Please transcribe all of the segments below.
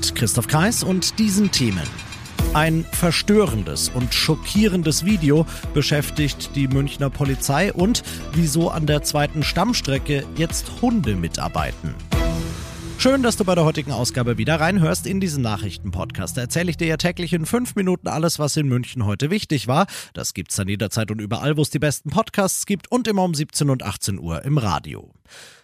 Mit Christoph Kreis und diesen Themen. Ein verstörendes und schockierendes Video beschäftigt die Münchner Polizei und wieso an der zweiten Stammstrecke jetzt Hunde mitarbeiten. Schön, dass du bei der heutigen Ausgabe wieder reinhörst in diesen Nachrichtenpodcast. Da erzähle ich dir ja täglich in fünf Minuten alles, was in München heute wichtig war. Das gibt's dann jederzeit und überall, wo es die besten Podcasts gibt und immer um 17 und 18 Uhr im Radio.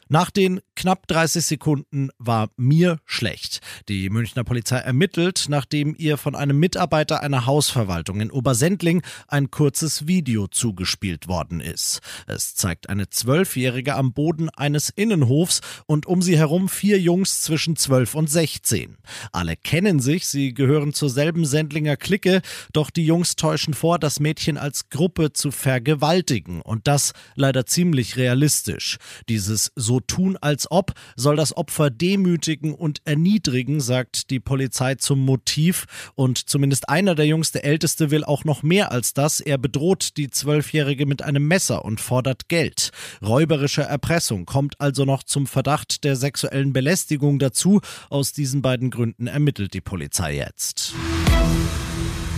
Nach den knapp 30 Sekunden war mir schlecht. Die Münchner Polizei ermittelt, nachdem ihr von einem Mitarbeiter einer Hausverwaltung in Obersendling ein kurzes Video zugespielt worden ist. Es zeigt eine Zwölfjährige am Boden eines Innenhofs und um sie herum vier Jungs zwischen 12 und 16. Alle kennen sich, sie gehören zur selben Sendlinger Clique, doch die Jungs täuschen vor, das Mädchen als Gruppe zu vergewaltigen und das leider ziemlich realistisch. Dieses so tun als ob, soll das Opfer demütigen und erniedrigen, sagt die Polizei zum Motiv. Und zumindest einer der Jungs, der Älteste, will auch noch mehr als das. Er bedroht die Zwölfjährige mit einem Messer und fordert Geld. Räuberische Erpressung kommt also noch zum Verdacht der sexuellen Belästigung dazu. Aus diesen beiden Gründen ermittelt die Polizei jetzt.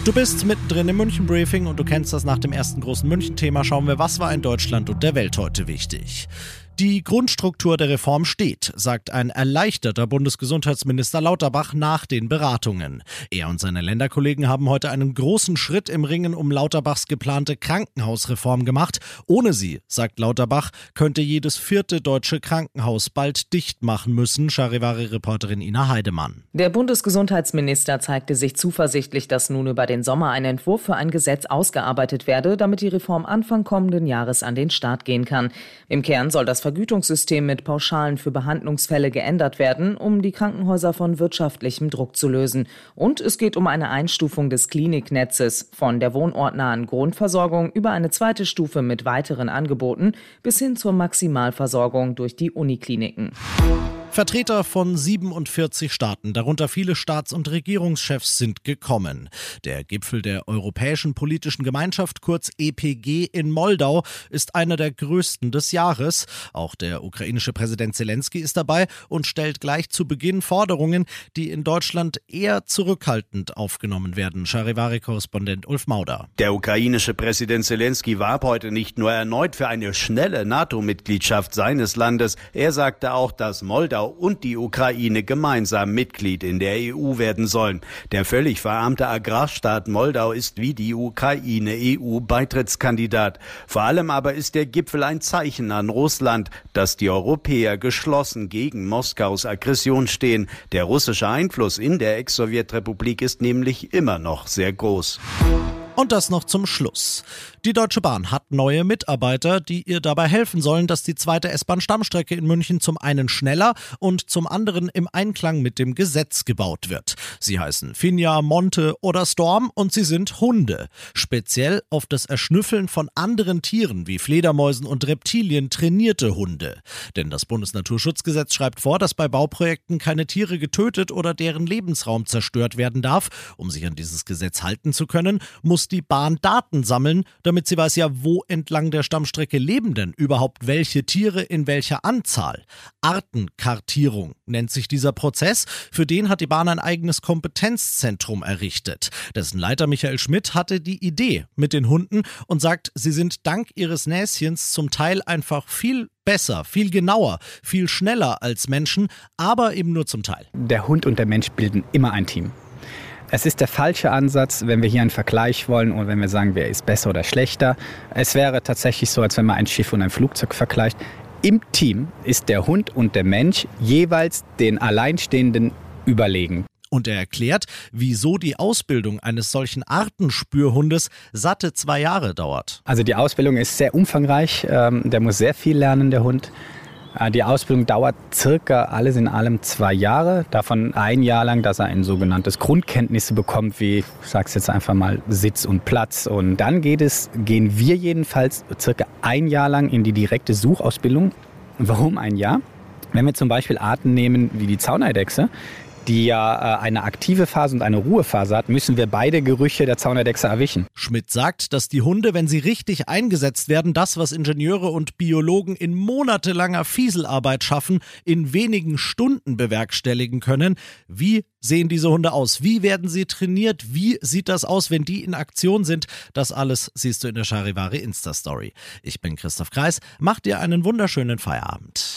Du bist mittendrin im München Briefing und du kennst das nach dem ersten großen München-Thema. Schauen wir, was war in Deutschland und der Welt heute wichtig. Die Grundstruktur der Reform steht, sagt ein erleichterter Bundesgesundheitsminister Lauterbach nach den Beratungen. Er und seine Länderkollegen haben heute einen großen Schritt im Ringen um Lauterbachs geplante Krankenhausreform gemacht. Ohne sie, sagt Lauterbach, könnte jedes vierte deutsche Krankenhaus bald dicht machen müssen, Charivari-Reporterin Ina Heidemann. Der Bundesgesundheitsminister zeigte sich zuversichtlich, dass nun über den Sommer ein Entwurf für ein Gesetz ausgearbeitet werde, damit die Reform Anfang kommenden Jahres an den Start gehen kann. Im Kern soll das Vergütungssystem mit Pauschalen für Behandlungsfälle geändert werden, um die Krankenhäuser von wirtschaftlichem Druck zu lösen. Und es geht um eine Einstufung des Kliniknetzes von der wohnortnahen Grundversorgung über eine zweite Stufe mit weiteren Angeboten bis hin zur Maximalversorgung durch die Unikliniken. Vertreter von 47 Staaten, darunter viele Staats- und Regierungschefs, sind gekommen. Der Gipfel der Europäischen Politischen Gemeinschaft, kurz EPG in Moldau, ist einer der größten des Jahres. Auch der ukrainische Präsident Zelensky ist dabei und stellt gleich zu Beginn Forderungen, die in Deutschland eher zurückhaltend aufgenommen werden. Charivari-Korrespondent Ulf Mauder. Der ukrainische Präsident Zelensky warb heute nicht nur erneut für eine schnelle NATO-Mitgliedschaft seines Landes, er sagte auch, dass Moldau und die Ukraine gemeinsam Mitglied in der EU werden sollen. Der völlig verarmte Agrarstaat Moldau ist wie die Ukraine EU-Beitrittskandidat. Vor allem aber ist der Gipfel ein Zeichen an Russland, dass die Europäer geschlossen gegen Moskaus Aggression stehen. Der russische Einfluss in der Ex-Sowjetrepublik ist nämlich immer noch sehr groß. Und das noch zum Schluss. Die Deutsche Bahn hat neue Mitarbeiter, die ihr dabei helfen sollen, dass die zweite S-Bahn-Stammstrecke in München zum einen schneller und zum anderen im Einklang mit dem Gesetz gebaut wird. Sie heißen Finja, Monte oder Storm und sie sind Hunde. Speziell auf das Erschnüffeln von anderen Tieren wie Fledermäusen und Reptilien trainierte Hunde. Denn das Bundesnaturschutzgesetz schreibt vor, dass bei Bauprojekten keine Tiere getötet oder deren Lebensraum zerstört werden darf. Um sich an dieses Gesetz halten zu können, muss die Bahn Daten sammeln, damit sie weiß ja, wo entlang der Stammstrecke leben denn überhaupt welche Tiere in welcher Anzahl. Artenkartierung nennt sich dieser Prozess. Für den hat die Bahn ein eigenes Kompetenzzentrum errichtet. Dessen Leiter Michael Schmidt hatte die Idee mit den Hunden und sagt, sie sind dank ihres Näschens zum Teil einfach viel besser, viel genauer, viel schneller als Menschen, aber eben nur zum Teil. Der Hund und der Mensch bilden immer ein Team. Es ist der falsche Ansatz, wenn wir hier einen Vergleich wollen und wenn wir sagen, wer ist besser oder schlechter. Es wäre tatsächlich so, als wenn man ein Schiff und ein Flugzeug vergleicht. Im Team ist der Hund und der Mensch jeweils den Alleinstehenden überlegen. Und er erklärt, wieso die Ausbildung eines solchen Artenspürhundes satte zwei Jahre dauert. Also die Ausbildung ist sehr umfangreich. Ähm, der muss sehr viel lernen, der Hund. Äh, die Ausbildung dauert circa alles in allem zwei Jahre, davon ein Jahr lang, dass er ein sogenanntes Grundkenntnisse bekommt, wie ich sag's jetzt einfach mal Sitz und Platz. Und dann geht es, gehen wir jedenfalls circa ein Jahr lang in die direkte Suchausbildung. Warum ein Jahr? Wenn wir zum Beispiel Arten nehmen wie die Zauneidechse, die ja äh, eine aktive Phase und eine Ruhephase hat, müssen wir beide Gerüche der Zaunerdechse erwischen. Schmidt sagt, dass die Hunde, wenn sie richtig eingesetzt werden, das, was Ingenieure und Biologen in monatelanger Fieselarbeit schaffen, in wenigen Stunden bewerkstelligen können. Wie sehen diese Hunde aus? Wie werden sie trainiert? Wie sieht das aus, wenn die in Aktion sind? Das alles siehst du in der Charivari Insta-Story. Ich bin Christoph Kreis. Mach dir einen wunderschönen Feierabend.